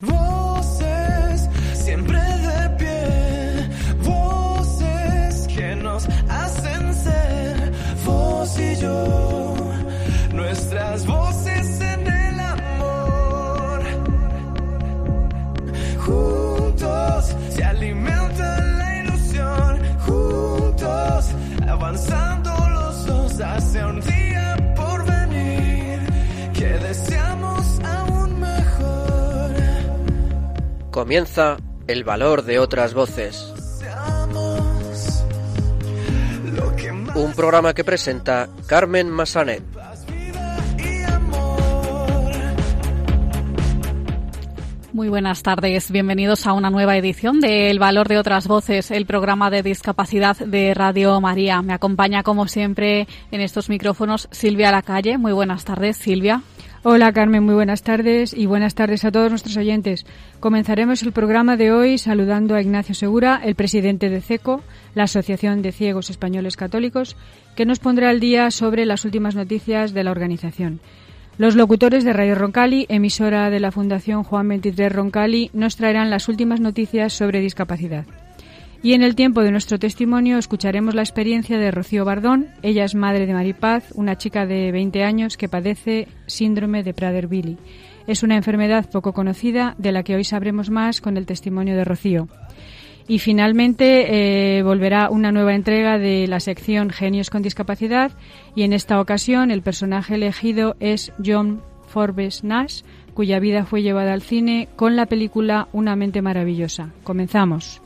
Voces Comienza El valor de otras voces, un programa que presenta Carmen Massanet. Muy buenas tardes, bienvenidos a una nueva edición de El Valor de otras Voces, el programa de discapacidad de Radio María. Me acompaña como siempre en estos micrófonos Silvia Lacalle. Muy buenas tardes, Silvia. Hola Carmen, muy buenas tardes y buenas tardes a todos nuestros oyentes. Comenzaremos el programa de hoy saludando a Ignacio Segura, el presidente de CECO, la Asociación de Ciegos Españoles Católicos, que nos pondrá al día sobre las últimas noticias de la organización. Los locutores de Radio Roncali, emisora de la Fundación Juan 23 Roncali, nos traerán las últimas noticias sobre discapacidad. Y en el tiempo de nuestro testimonio escucharemos la experiencia de Rocío Bardón. Ella es madre de Maripaz, una chica de 20 años que padece síndrome de Prader-Willi. Es una enfermedad poco conocida de la que hoy sabremos más con el testimonio de Rocío. Y finalmente eh, volverá una nueva entrega de la sección Genios con Discapacidad y en esta ocasión el personaje elegido es John Forbes Nash, cuya vida fue llevada al cine con la película Una mente maravillosa. Comenzamos.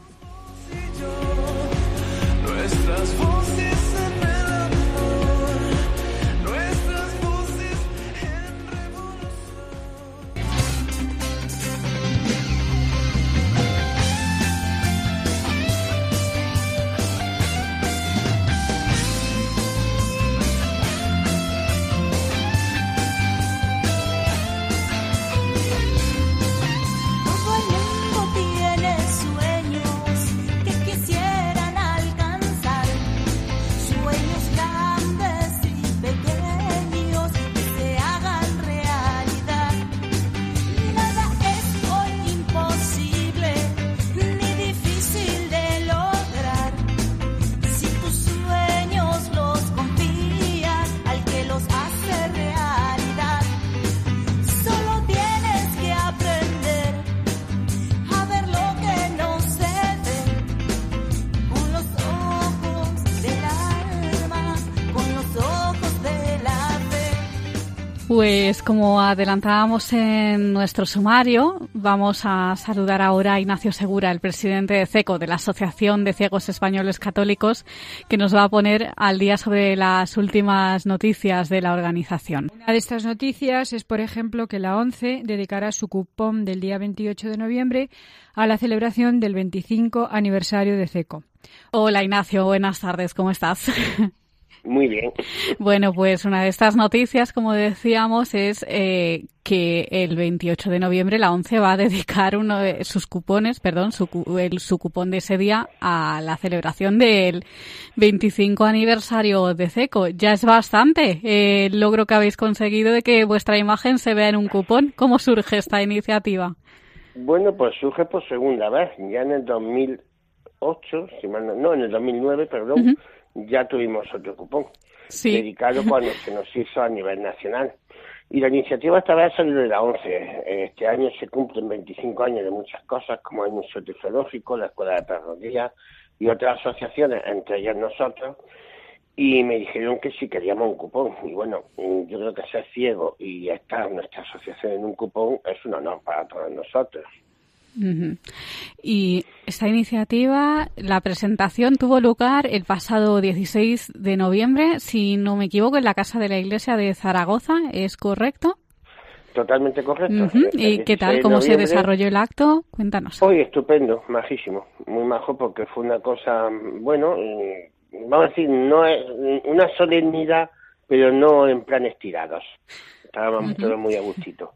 Pues como adelantábamos en nuestro sumario, vamos a saludar ahora a Ignacio Segura, el presidente de CECO, de la Asociación de Ciegos Españoles Católicos, que nos va a poner al día sobre las últimas noticias de la organización. Una de estas noticias es, por ejemplo, que la ONCE dedicará su cupón del día 28 de noviembre a la celebración del 25 aniversario de CECO. Hola Ignacio, buenas tardes, ¿cómo estás? Muy bien. Bueno, pues una de estas noticias, como decíamos, es eh, que el 28 de noviembre la ONCE va a dedicar uno de sus cupones, perdón, su, el- su cupón de ese día a la celebración del 25 aniversario de CECO. Ya es bastante eh, el logro que habéis conseguido de que vuestra imagen se vea en un cupón. ¿Cómo surge esta iniciativa? Bueno, pues surge por segunda vez. Ya en el 2008, si mal no, no, en el 2009, perdón, ya tuvimos otro cupón Sí. dedicado cuando se nos hizo a nivel nacional. Y la iniciativa esta vez salió de la 11. Este año se cumplen 25 años de muchas cosas, como el Museo Tiflológico, la Escuela de Perrodía y otras asociaciones, entre ellas nosotros, y me dijeron que si queríamos un cupón. Y bueno, yo creo que ser ciego y estar nuestra asociación en un cupón es un honor para todos nosotros. Ujú. Y esta iniciativa, la presentación tuvo lugar el pasado 16 de noviembre, si no me equivoco, en la Casa de la Iglesia de Zaragoza, ¿es correcto? Totalmente correcto. ¿Y qué 16 tal? ¿Cómo se desarrolló el acto? Cuéntanos. Hoy estupendo, majísimo, muy majo porque fue una cosa, bueno, vamos a decir, no es una solemnidad, pero no en plan estirados. Estábamos todos muy a gustito.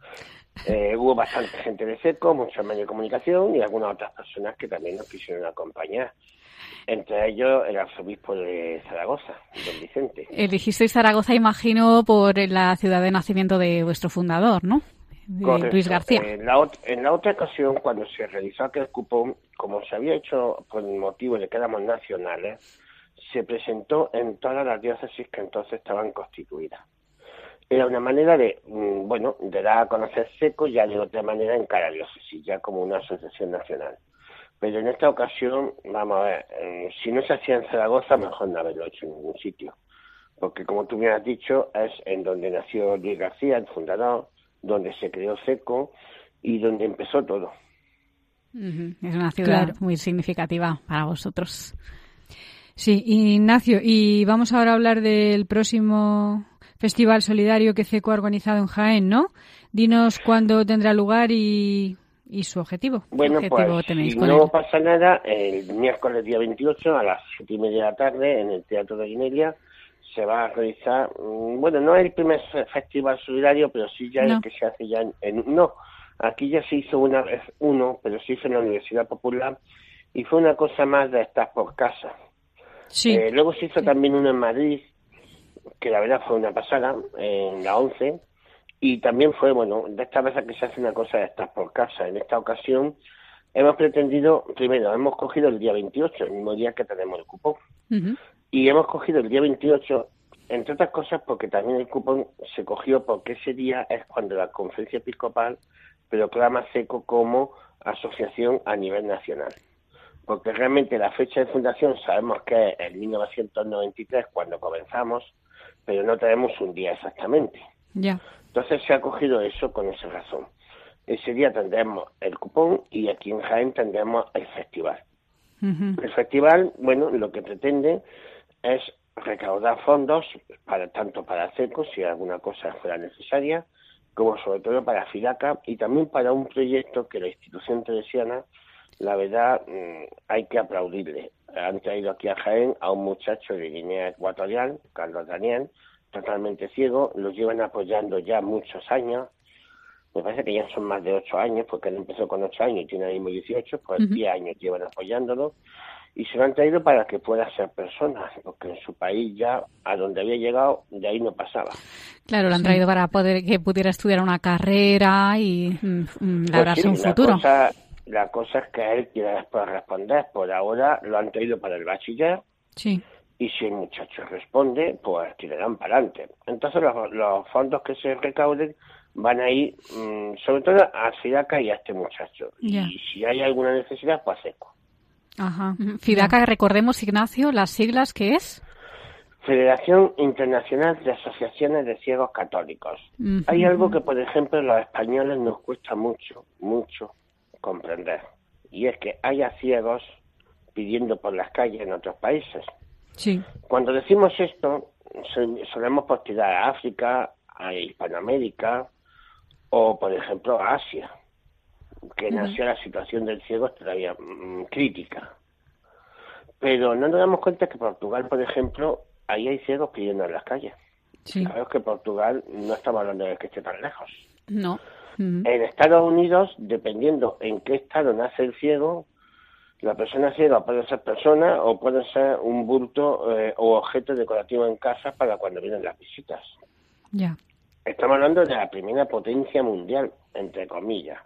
Eh, hubo bastante gente de seco, muchos medios de comunicación y algunas otras personas que también nos quisieron acompañar. Entre ellos el arzobispo de Zaragoza, don Vicente. Elegisteis Zaragoza, imagino, por la ciudad de nacimiento de vuestro fundador, ¿no? de Correcto. Luis García. En la, en la otra ocasión, cuando se realizó aquel cupón, como se había hecho por el motivo de que éramos nacionales, se presentó en todas las diócesis que entonces estaban constituidas. Era una manera de, mm, bueno, de dar a conocer seco ya de otra manera en cada diócesis, ya como una asociación nacional. Pero en esta ocasión, vamos a ver, eh, si no se hacía en Zaragoza, mejor no haberlo hecho en ningún sitio. Porque como tú me has dicho, es en donde nació Luis García, el fundador, donde se creó Seco y donde empezó todo. Es una ciudad Claro. muy significativa para vosotros. Sí, Ignacio, y vamos ahora a hablar del próximo Festival Solidario que CECO ha organizado en Jaén, ¿no? Dinos cuándo tendrá lugar y, y su objetivo. Bueno, objetivo pues tenéis si no él? pasa nada, el miércoles día 28 a las siete y media de la tarde en el Teatro de Guinelia se va a realizar, mm, bueno, no es el primer fe- festival solidario, pero sí ya No. el que se hace ya en, en- no, aquí ya se hizo una vez uno, pero se hizo en la Universidad Popular y fue una cosa más de estar por casa. Sí, Eh, luego se hizo también uno en Madrid, que la verdad fue una pasada, en la 11, y también fue, bueno, de esta vez que se hace una cosa de estar por casa. En esta ocasión hemos pretendido, primero, hemos cogido el día 28, el mismo día que tenemos el cupón, y hemos cogido el día 28, entre otras cosas porque también el cupón se cogió porque ese día es cuando la conferencia episcopal proclama SECO como asociación a nivel nacional. Porque realmente la fecha de fundación sabemos que es el 1993 cuando comenzamos, pero no tenemos un día exactamente. ya. Entonces se ha cogido eso con esa razón. Ese día tendremos el cupón y aquí en Jaén tendremos el festival. El festival, bueno, lo que pretende es recaudar fondos para tanto para CECO, si alguna cosa fuera necesaria, como sobre todo para FIDACA y también para un proyecto que la institución teresiana, la verdad, mm, hay que aplaudirle. Han traído aquí a Jaén a un muchacho de Guinea Ecuatorial, Carlos Daniel, totalmente ciego, lo llevan apoyando ya muchos años, me parece que ya son más de ocho años, porque él empezó con ocho años y tiene ahora mismo 18, pues. 10 años llevan apoyándolo y se lo han traído para que pueda ser persona, porque en su país ya, a donde había llegado, de ahí no pasaba. Claro, lo han traído para poder que pudiera estudiar una carrera y mm, mm, Pues labrarse sí, un futuro. cosa- la cosa es que él quiere después responder. Por ahora lo han traído para el bachiller Sí, y si el muchacho responde, pues tirarán para adelante. Entonces los, los fondos que se recauden van a ir mm, sobre todo a Sidaca y a este muchacho. Y si hay alguna necesidad, pues seco. ajá. Fidaca, recordemos, Ignacio, las siglas que es. Federación Internacional de Asociaciones de Ciegos Católicos. Hay algo que, por ejemplo, los españoles nos cuesta mucho, mucho comprender. Y es que haya ciegos pidiendo por las calles en otros países. Sí, Cuando decimos esto, sol- solemos postular a África, a Hispanoamérica o, por ejemplo, a Asia, que en Asia la situación del ciego es todavía mm, crítica. Pero no nos damos cuenta que Portugal, por ejemplo, ahí hay ciegos pidiendo en las calles. sí. Sabemos que Portugal no estamos hablando de que esté tan lejos. No. En Estados Unidos, dependiendo en qué estado nace el ciego, la persona ciega puede ser persona o puede ser un bulto eh, o objeto decorativo en casa para cuando vienen las visitas. Ya. Estamos hablando de la primera potencia mundial, entre comillas.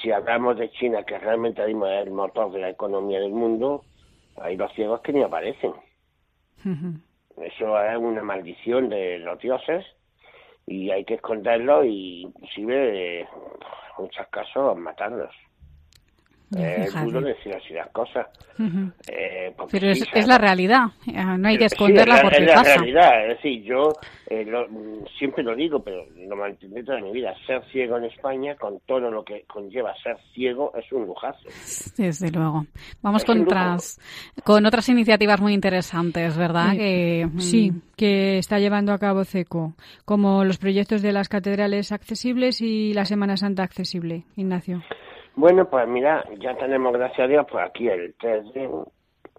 Si hablamos de China, que realmente es el motor de la economía del mundo, hay los ciegos que ni aparecen. Eso es una maldición de los dioses y hay que esconderlo y inclusive eh, en muchos casos matarlos. Es duro decir así las cosas. Eh, Pero sí, es, la realidad. Eh, No hay que Sí, esconderla es la- porque es la pasa. realidad. Es decir, yo eh, lo- mm, siempre lo digo, pero lo mantendré toda mi vida. Ser ciego en España, con todo lo que conlleva ser ciego, es un lujazo. Desde luego. Vamos con otras, con otras iniciativas muy interesantes, ¿verdad? Sí. Que, mm, Sí, que está llevando a cabo CECO, como los proyectos de las catedrales accesibles y la Semana Santa accesible, Ignacio. Bueno, pues mira, ya tenemos, gracias a Dios, pues aquí el 3D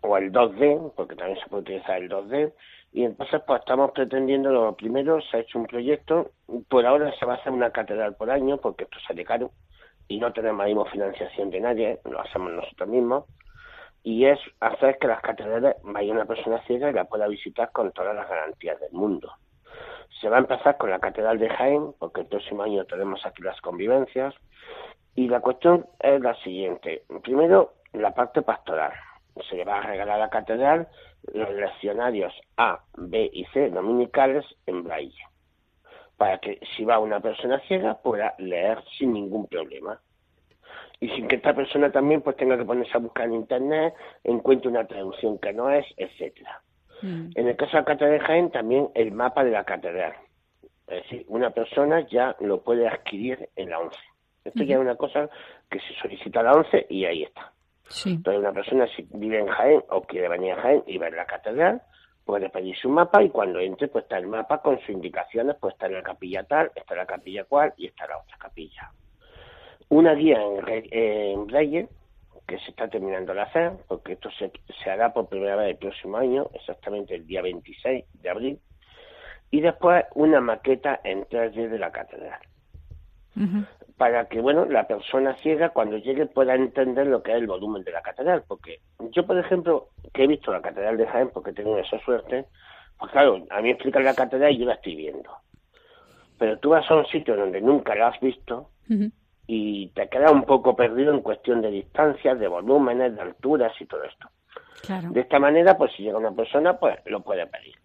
o el 2D, porque también se puede utilizar el 2D, y entonces pues estamos pretendiendo, lo primero, se ha hecho un proyecto, por ahora se va a hacer una catedral por año, porque esto sale caro, y no tenemos ahí financiación de nadie, lo hacemos nosotros mismos, y es hacer que las catedrales vaya una persona ciega y la pueda visitar con todas las garantías del mundo. Se va a empezar con la Catedral de Jaén, porque el próximo año tenemos aquí las convivencias. Y la cuestión es la siguiente. Primero, la parte pastoral. Se le va a regalar a la catedral los leccionarios A, B y C dominicales en braille, para que si va una persona ciega pueda leer sin ningún problema. Y sin que esta persona también pues tenga que ponerse a buscar en internet, encuentre una traducción que no es, etcétera. Mm. En el caso de la Catedral de Jaén, también el mapa de la catedral. Es decir, una persona ya lo puede adquirir en la 11. Esto ya es una cosa que se solicita a la 11 y ahí está. Sí. Entonces, una persona si vive en Jaén o quiere venir a Jaén y ver la catedral, puede pedir su mapa y cuando entre, pues está el mapa con sus indicaciones, pues está en la capilla tal, está en la capilla cual y está la otra capilla. Una guía en, en braille, que se está terminando de hacer, porque esto se, se hará por primera vez el próximo año, exactamente el día 26 de abril, y después una maqueta en 3D de la catedral Ujú. Para que bueno la persona ciega cuando llegue pueda entender lo que es el volumen de la catedral porque yo por ejemplo que he visto la catedral de Jaén porque tengo esa suerte pues claro a mí explican la catedral y yo la estoy viendo pero tú vas a un sitio donde nunca la has visto y te quedas un poco perdido en cuestión de distancias de volúmenes de alturas y todo esto Claro. de esta manera, pues si llega una persona, pues lo puede pedir.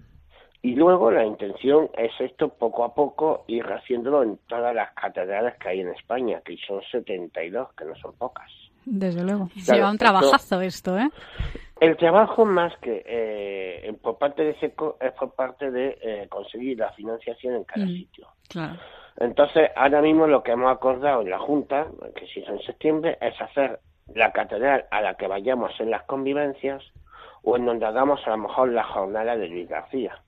Y luego la intención es esto poco a poco ir haciéndolo en todas las catedrales que hay en España, que son 72, que no son pocas. Desde luego. Claro, Lleva un esto- trabajazo esto, ¿eh? El trabajo más que eh, por parte de SECO es por parte de eh, conseguir la financiación en cada Mm. sitio. Claro. Entonces, ahora mismo lo que hemos acordado en la Junta, que se hizo en septiembre, es hacer la catedral a la que vayamos en las convivencias o en donde hagamos a lo mejor la jornada de Luis García.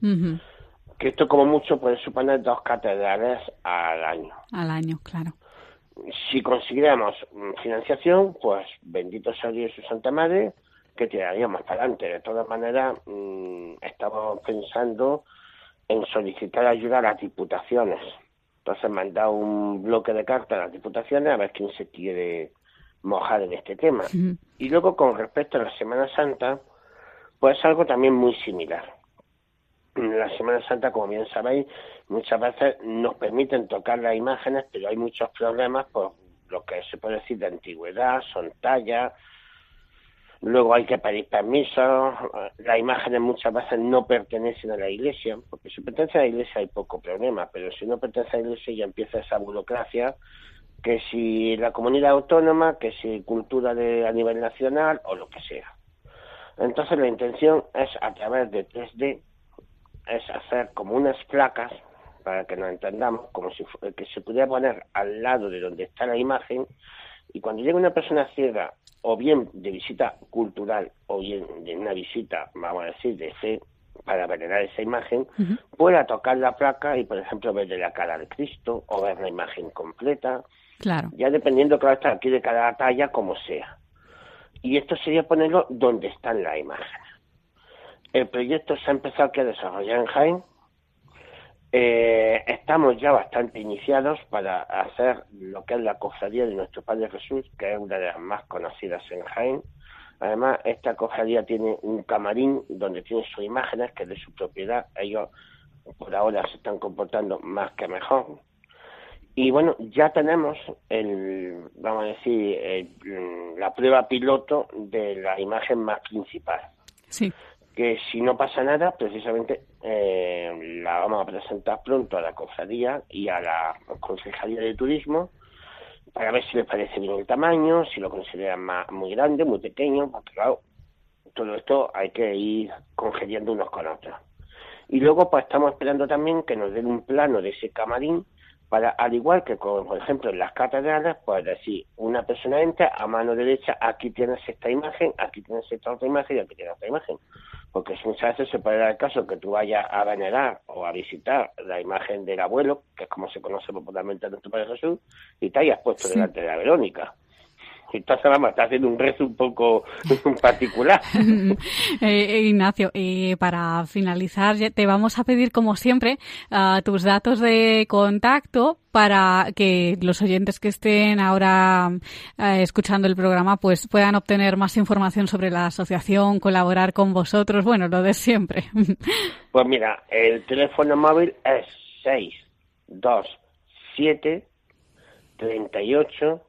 Que esto como mucho puede suponer dos catedrales al año. Al año, claro. Si consiguiéramos mm, financiación, pues bendito sea Dios y su Santa Madre, que tiraríamos para adelante. De todas maneras, mm, estamos pensando en solicitar ayuda a las diputaciones. Entonces me han dado un bloque de cartas a las diputaciones a ver quién se quiere mojar en este tema. Y luego con respecto a la Semana Santa, pues algo también muy similar. La Semana Santa, como bien sabéis, muchas veces nos permiten tocar las imágenes, pero hay muchos problemas por lo que se puede decir de antigüedad, son tallas, luego hay que pedir permiso, las imágenes muchas veces no pertenecen a la iglesia, porque si pertenece a la iglesia hay poco problema, pero si no pertenece a la iglesia ya empieza esa burocracia que si la comunidad autónoma, que si cultura de, a nivel nacional o lo que sea. Entonces la intención es a través de 3D, es hacer como unas placas, para que nos entendamos, como si que se pudiera poner al lado de donde está la imagen, y cuando llega una persona ciega, o bien de visita cultural, o bien de una visita, vamos a decir, de fe, para venerar esa imagen, pueda tocar la placa y, por ejemplo, ver de la cara de Cristo, o ver la imagen completa, Claro. ya dependiendo, claro, está aquí de cada talla, como sea. Y esto sería ponerlo donde están las imágenes. El proyecto se ha empezado a desarrollar en Jaén. Eh, estamos ya bastante iniciados para hacer lo que es la cofradía de nuestro Padre Jesús, que es una de las más conocidas en Jaén. Además, esta cofradía tiene un camarín donde tiene sus imágenes, que es de su propiedad. Ellos por ahora se están comportando más que mejor. Y bueno, ya tenemos el, vamos a decir, el- la prueba piloto de la imagen más principal. Sí. Que si no pasa nada, precisamente eh, la vamos a presentar pronto a la cofradía y a la Concejalía de Turismo para ver si les parece bien el tamaño, si lo consideran más, muy grande, muy pequeño, porque claro, todo esto hay que ir congeniando unos con otros. Y luego pues estamos esperando también que nos den un plano de ese camarín para, al igual que con, por ejemplo en las catedrales, pues decir, una persona entra a mano derecha, aquí tienes esta imagen, aquí tienes esta otra imagen y aquí tienes otra imagen. Porque muchas veces se puede dar el caso que tú vayas a venerar o a visitar la imagen del abuelo, que es como se conoce popularmente a nuestro Padre Jesús, y te hayas pueto Sí. delante de la Verónica. Vamos, está haciendo un rezo un poco particular. Eh, Ignacio, eh, para finalizar, te vamos a pedir, como siempre, ah, tus datos de contacto para que los oyentes que estén ahora eh, escuchando el programa pues puedan obtener más información sobre la asociación, colaborar con vosotros, bueno, lo de siempre. Pues mira, el teléfono móvil es 627 38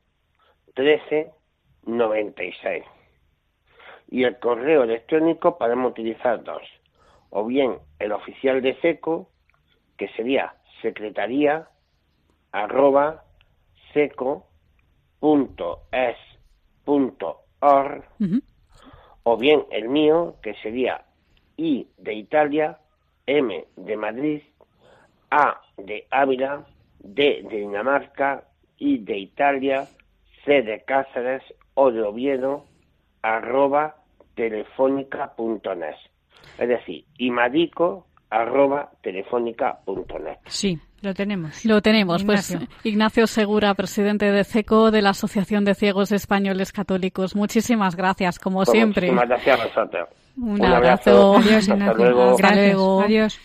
13 96. Y el correo electrónico podemos utilizar dos. O bien el oficial de SECO, que sería secretaría arroba seco punto es punto Ujú. o bien el mío, que sería I de Italia, M de Madrid, A de Ávila, D de Dinamarca, I de Italia, C de Cáceres, Oviedo, arroba telefónica.net. Es decir, imadico arroba telefónica.net. Sí, lo tenemos. Lo tenemos, Ignacio. pues Ignacio Segura, presidente de CECO de la Asociación de Ciegos Españoles Católicos. Muchísimas gracias, como Pues siempre. Muchísimas gracias a vosotros. Un abrazo. Adiós, Hasta Ignacio. luego. Hasta Gracias. luego. Adiós.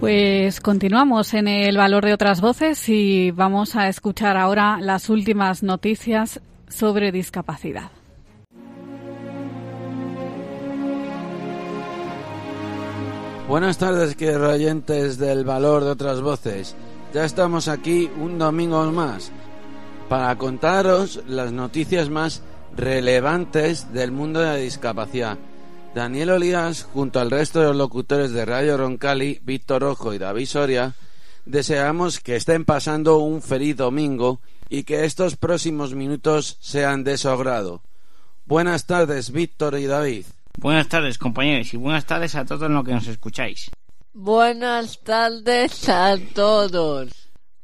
Pues continuamos en el valor de otras voces y vamos a escuchar ahora las últimas noticias sobre discapacidad. Buenas tardes, queridos oyentes del valor de otras voces. Ya estamos aquí un domingo más para contaros las noticias más relevantes del mundo de la discapacidad. Daniel Olías, junto al resto de los locutores de Radio Roncali, Víctor Ojo y David Soria, deseamos que estén pasando un feliz domingo y que estos próximos minutos sean de su agrado. Buenas tardes, Víctor y David. Buenas tardes, compañeros, y buenas tardes a todos los que nos escucháis. Buenas tardes a todos.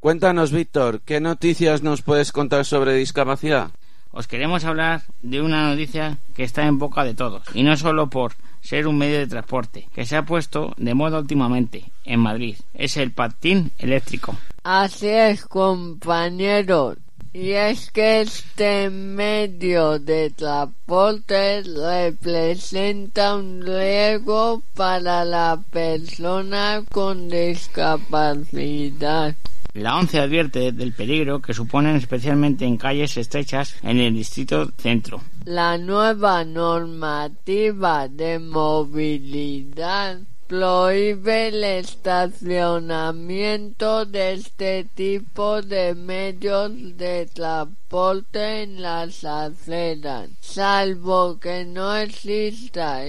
Cuéntanos, Víctor, ¿qué noticias nos puedes contar sobre discapacidad? Os queremos hablar de una noticia que está en boca de todos, y no solo por ser un medio de transporte, que se ha puesto de moda últimamente en Madrid. Es el patín eléctrico. Así es, compañeros. Y es que este medio de transporte representa un riesgo para la persona con discapacidad. La ONCE advierte del peligro que suponen especialmente en calles estrechas en el distrito centro. La nueva normativa de movilidad prohíbe el estacionamiento de este tipo de medios de transporte en las aceras, salvo que no exista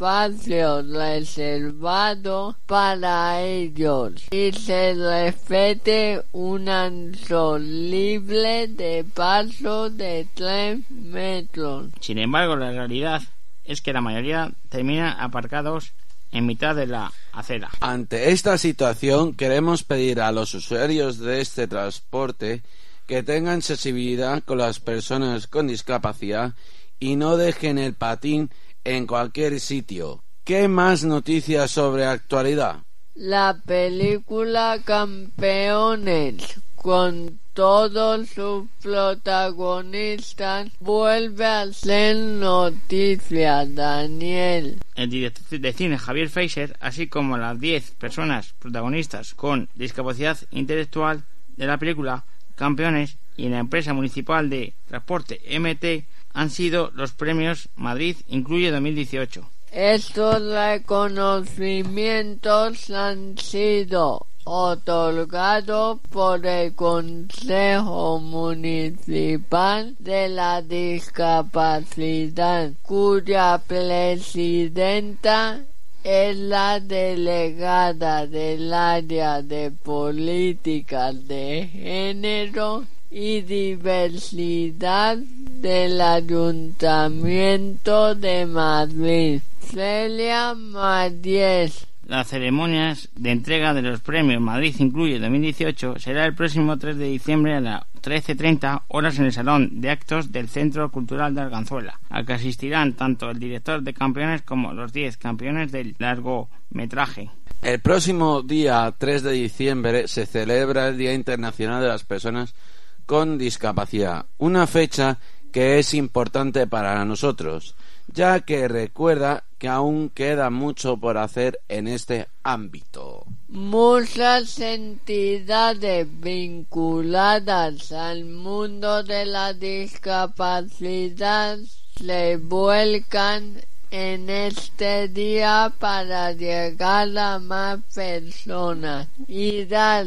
espacio reservado para ellos y se respete un ancho libre de paso de 3 metros. Sin embargo, la realidad es que la mayoría terminan aparcados en mitad de la acera. Ante esta situación, queremos pedir a los usuarios de este transporte que tengan sensibilidad con las personas con discapacidad y no dejen el patín en cualquier sitio. ¿Qué más noticias sobre actualidad? La película Campeones con todos sus protagonistas vuelve a ser noticia, Daniel. El director de cine Javier Feiser, así como las 10 personas protagonistas con discapacidad intelectual de la película Campeones y la empresa municipal de transporte MT han sido los premios Madrid Incluye 2018. Estos reconocimientos han sido otorgados por el Consejo Municipal de la Discapacidad, cuya presidenta es la delegada del área de políticas de género y diversidad del Ayuntamiento de Madrid, Celia Matías. Las ceremonias de entrega de los premios Madrid Incluye 2018 será el próximo 3 de diciembre a las 13.30 horas en el Salón de Actos del Centro Cultural de Arganzuela, al que asistirán tanto el director de campeones como los 10 campeones del largometraje. El próximo día 3 de diciembre se celebra el Día Internacional de las Personas con Discapacidad, una fecha que es importante para nosotros, ya que recuerda que aún queda mucho por hacer en este ámbito. Muchas entidades vinculadas al mundo de la discapacidad se vuelcan en este día para llegar a más personas y dar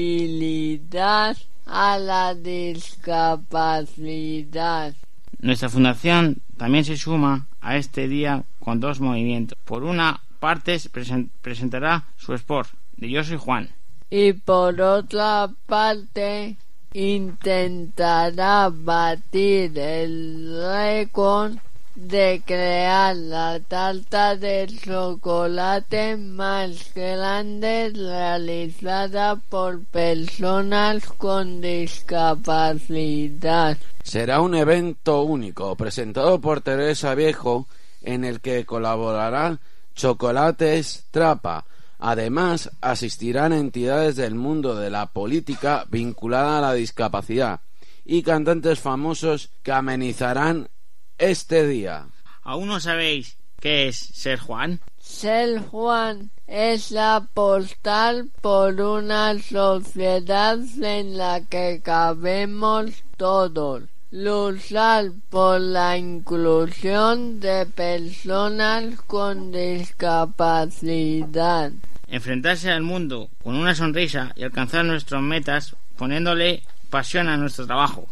visibilidad a la discapacidad. Nuestra fundación también se suma a este día con dos movimientos. Por una parte presen- presentará su sport de Yo soy Juan. y por otra parte intentará batir el récord de crear la tarta de chocolate más grande realizada por personas con discapacidad. Será un evento único presentado por Teresa Viejo en el que colaborará Chocolates Trapa. Además, asistirán entidades del mundo de la política vinculada a la discapacidad y cantantes famosos que amenizarán este día. ¿Aún no sabéis qué es ser Juan? Ser Juan es apostar por una sociedad en la que cabemos todos. Luchar por la inclusión de personas con discapacidad. Enfrentarse al mundo con una sonrisa y alcanzar nuestras metas poniéndole pasión a nuestro trabajo.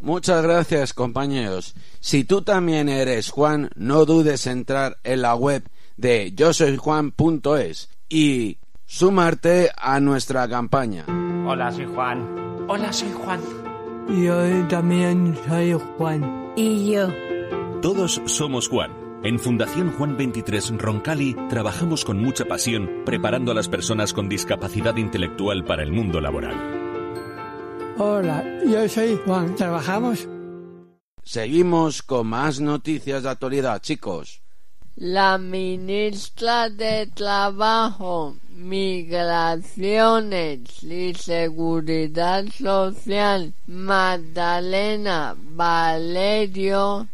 Muchas gracias, compañeros. Si tú también eres Juan, no dudes en entrar en la web de yo soy Juan.es y sumarte a nuestra campaña. Hola, soy Juan. Hola, soy Juan. Yo también soy Juan. Y yo. Todos somos Juan. En Fundación Juan 23 Roncali trabajamos con mucha pasión preparando a las personas con discapacidad intelectual para el mundo laboral. Hola, yo soy Juan. ¿Trabajamos? Seguimos con más noticias de actualidad, chicos. La ministra de Trabajo, Migraciones y Seguridad Social, Magdalena Valerio,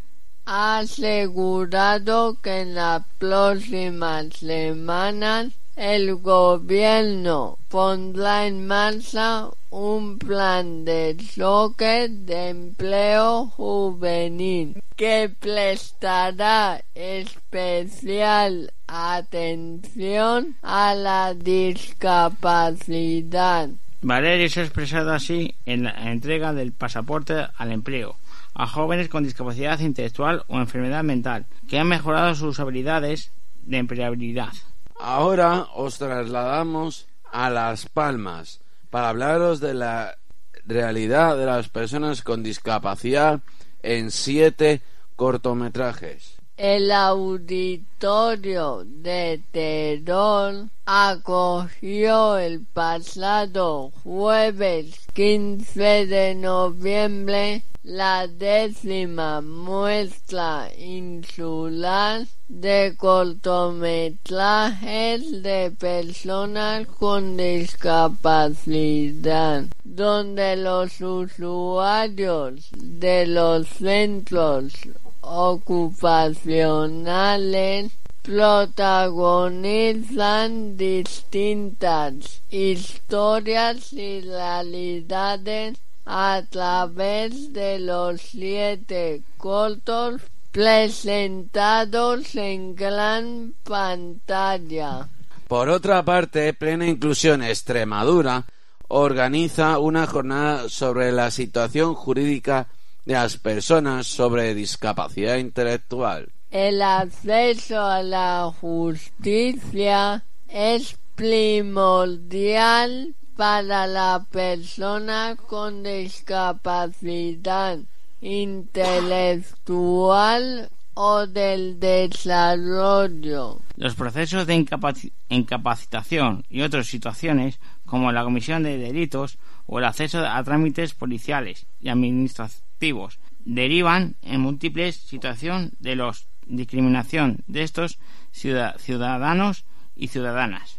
ha asegurado que en las próximas semanas el gobierno pondrá en marcha un plan de choque de empleo juvenil que prestará especial atención a la discapacidad. Valerio se ha expresado así en la entrega del pasaporte al empleo a jóvenes con discapacidad intelectual o enfermedad mental que han mejorado sus habilidades de empleabilidad. Ahora os trasladamos a Las Palmas para hablaros de la realidad de las personas con discapacidad en siete cortometrajes. El auditorio de Terol acogió el pasado jueves 15 de noviembre la décima muestra insular de cortometrajes de personas con discapacidad, donde los usuarios de los centros ocupacionales protagonizan distintas historias y realidades a través de los siete cortos presentados en gran pantalla. Por otra parte, Plena Inclusión Extremadura organiza una jornada sobre la situación jurídica de las personas sobre discapacidad intelectual. El acceso a la justicia es primordial para la persona con discapacidad intelectual o del desarrollo. Los procesos de incapaci- incapacitación y otras situaciones, como la comisión de delitos o el acceso a trámites policiales y administrativos, derivan en múltiples situaciones de los discriminación de estos ciudad- ciudadanos y ciudadanas.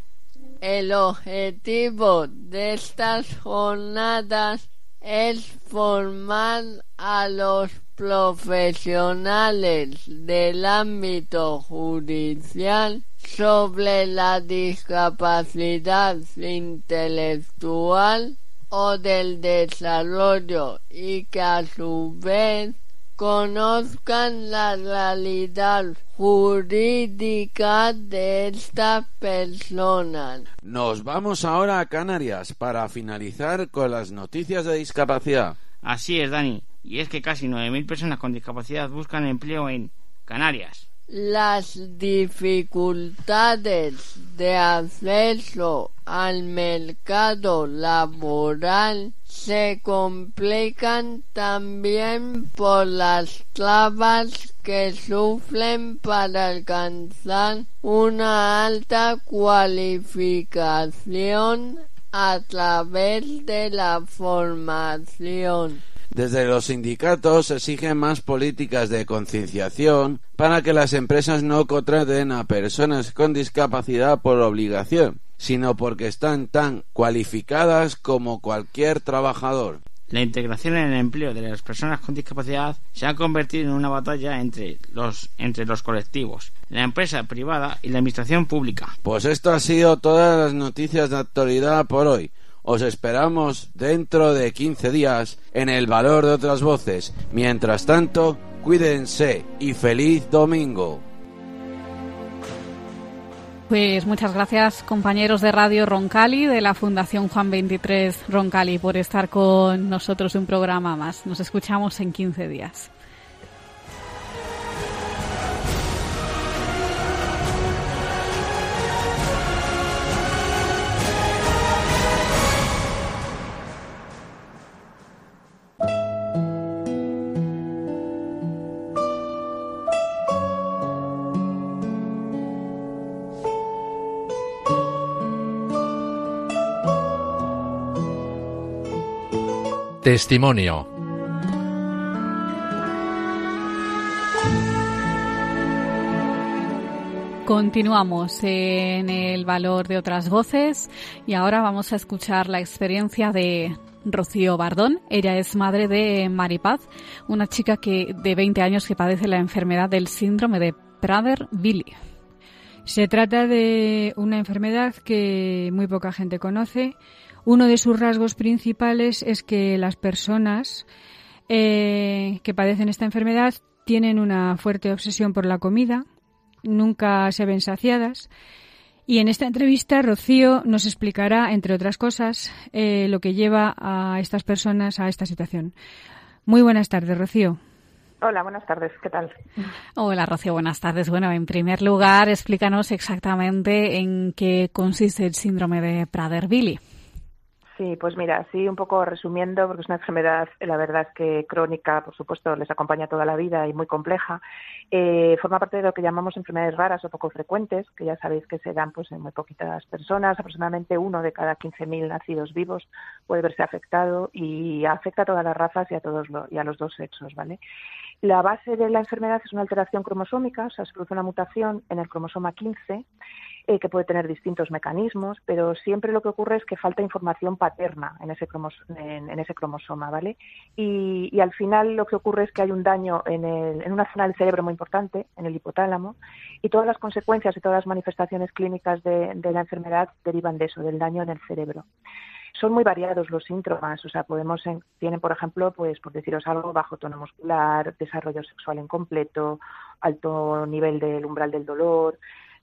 El objetivo de estas jornadas es formar a los profesionales del ámbito judicial sobre la discapacidad intelectual o del desarrollo y que a su vez conozcan la realidad jurídica de estas personas. Nos vamos ahora a Canarias para finalizar con las noticias de discapacidad. Así es, Dani, y es que casi 9.000 personas con discapacidad buscan empleo en Canarias. Las dificultades de acceso al mercado laboral se complican también por las trabas que sufren para alcanzar una alta cualificación a través de la formación. Desde los sindicatos se exigen más políticas de concienciación para que las empresas no contraten a personas con discapacidad por obligación, sino porque están tan cualificadas como cualquier trabajador. La integración en el empleo de las personas con discapacidad se ha convertido en una batalla entre los, entre los colectivos, la empresa privada y la administración pública. Pues esto ha sido todas las noticias de actualidad por hoy. Os esperamos dentro de 15 días en el valor de otras voces. Mientras tanto, cuídense y feliz domingo. Pues muchas gracias compañeros de Radio Roncali de la Fundación Juan 23 Roncali por estar con nosotros un programa más. Nos escuchamos en 15 días. Testimonio. Continuamos en el valor de otras voces y ahora vamos a escuchar la experiencia de Rocío Bardón. Ella es madre de Maripaz, una chica que de 20 años que padece la enfermedad del síndrome de Prader-Willi. Se trata de una enfermedad que muy poca gente conoce. Uno de sus rasgos principales es que las personas eh, que padecen esta enfermedad tienen una fuerte obsesión por la comida, nunca se ven saciadas. Y en esta entrevista Rocío nos explicará, entre otras cosas, eh, lo que lleva a estas personas a esta situación. Muy buenas tardes, Rocío. Hola, buenas tardes. ¿Qué tal? Hola Rocío, buenas tardes. Bueno, en primer lugar, explícanos exactamente en qué consiste el síndrome de Prader-Willi. Sí, pues mira, así un poco resumiendo, porque es una enfermedad, la verdad es que crónica, por supuesto, les acompaña toda la vida y muy compleja. Eh, forma parte de lo que llamamos enfermedades raras o poco frecuentes, que ya sabéis que se dan pues en muy poquitas personas, aproximadamente uno de cada 15.000 nacidos vivos puede verse afectado y afecta a todas las razas y a todos lo- y a los dos sexos, ¿vale? La base de la enfermedad es una alteración cromosómica, o sea, se produce una mutación en el cromosoma 15 eh, que puede tener distintos mecanismos, pero siempre lo que ocurre es que falta información paterna en ese, cromos- en, ese cromosoma, ¿vale? Y, y al final lo que ocurre es que hay un daño en, el- en una zona del cerebro muy importante, en el hipotálamo, y todas las consecuencias y todas las manifestaciones clínicas de, de la enfermedad derivan de eso, del daño en el cerebro son muy variados los síntomas, o sea, podemos en- tienen por ejemplo, pues por deciros algo, bajo tono muscular, desarrollo sexual incompleto, alto nivel del umbral del dolor,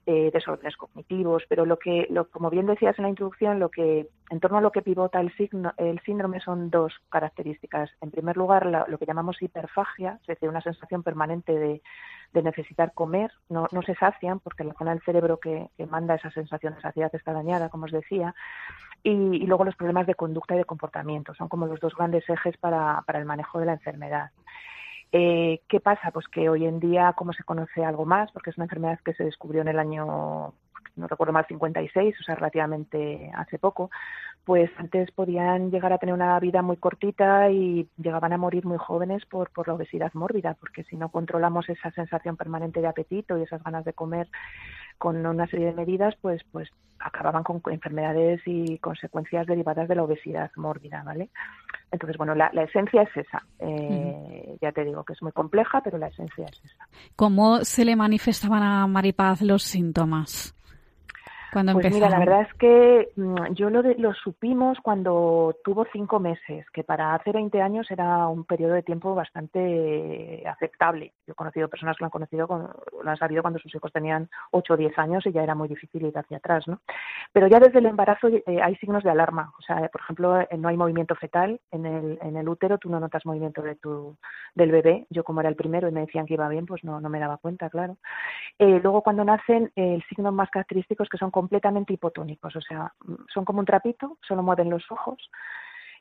eh, desórdenes cognitivos, pero lo que, lo, como bien decías en la introducción, lo que en torno a lo que pivota el, signo- el síndrome son dos características. En primer lugar, la- lo que llamamos hiperfagia, es decir, una sensación permanente de, de necesitar comer, no, se sacian porque la zona del cerebro que, que manda esa sensación de saciedad está dañada, como os decía, y, y luego los problemas de conducta y de comportamiento. Son como los dos grandes ejes para, para el manejo de la enfermedad. Eh, ¿Qué pasa? Pues que hoy en día, como se conoce algo más, porque es una enfermedad que se descubrió en el año, no recuerdo mal, 56, o sea, relativamente hace poco, pues antes podían llegar a tener una vida muy cortita y llegaban a morir muy jóvenes por, por la obesidad mórbida, porque si no controlamos esa sensación permanente de apetito y esas ganas de comer con una serie de medidas, pues, pues acababan con enfermedades y consecuencias derivadas de la obesidad mórbida, ¿vale? Entonces, bueno, la, la esencia es esa. Eh, Ya te digo que es muy compleja, pero la esencia es esa. ¿Cómo se le manifestaban a Maripaz los síntomas? Cuando Pues mira, la verdad es que mm, yo lo, de- lo supimos cuando tuvo cinco meses, que para hace 20 años era un periodo de tiempo bastante aceptable. Yo he conocido personas que lo han conocido, con- lo han sabido cuando sus hijos tenían 8 o 10 años y ya era muy difícil ir hacia atrás, ¿no? Pero ya desde el embarazo eh, hay signos de alarma. O sea, por ejemplo, eh, no hay movimiento fetal en el, en el útero, tú no notas movimiento de tu, del bebé. Yo como era el primero y me decían que iba bien, pues no, no me daba cuenta, claro. Eh, luego cuando nacen, el signo más característico es que son completamente hipotónicos, o sea, son como un trapito, solo mueven los ojos.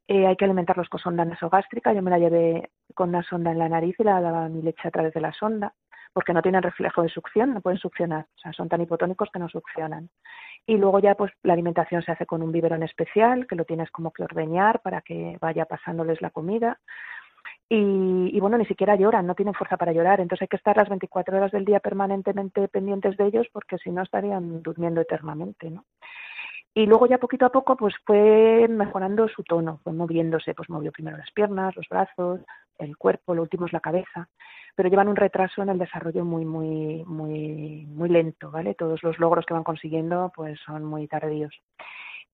Eh, hay que alimentarlos con sonda nasogástrica. Yo me la llevé con una sonda en la nariz y la daba mi leche a través de la sonda, porque no tienen reflejo de succión, no pueden succionar, o sea, son tan hipotónicos que no succionan. Y luego ya pues la alimentación se hace con un biberón especial, que lo tienes como que ordeñar para que vaya pasándoles la comida. Y, y, bueno, ni siquiera lloran, no tienen fuerza para llorar, entonces hay que estar las 24 horas del día permanentemente pendientes de ellos porque si no estarían durmiendo eternamente, ¿no? Y luego ya poquito a poco pues fue mejorando su tono, fue moviéndose, pues movió primero las piernas, los brazos, el cuerpo, lo último es la cabeza, pero llevan un retraso en el desarrollo muy, muy, muy, muy lento, ¿vale? Todos los logros que van consiguiendo pues son muy tardíos.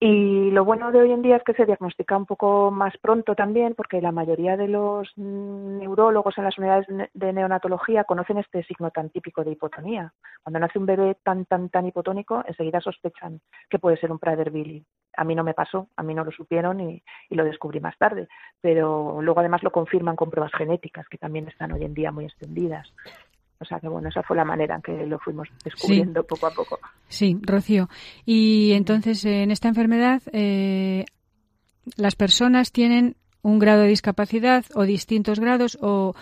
Y lo bueno de hoy en día es que se diagnostica un poco más pronto también, porque la mayoría de los mm, neurólogos en las unidades de neonatología conocen este signo tan típico de hipotonía. Cuando nace un bebé tan, tan, tan hipotónico, enseguida sospechan que puede ser un Prader-Willi. A mí no me pasó, a mí no lo supieron y, y lo descubrí más tarde, pero luego además lo confirman con pruebas genéticas que también están hoy en día muy extendidas. O sea que bueno, esa fue la manera en que lo fuimos descubriendo poco a poco. Sí, Rocío. Y entonces, en esta enfermedad, eh, las personas tienen un grado de discapacidad o distintos grados o,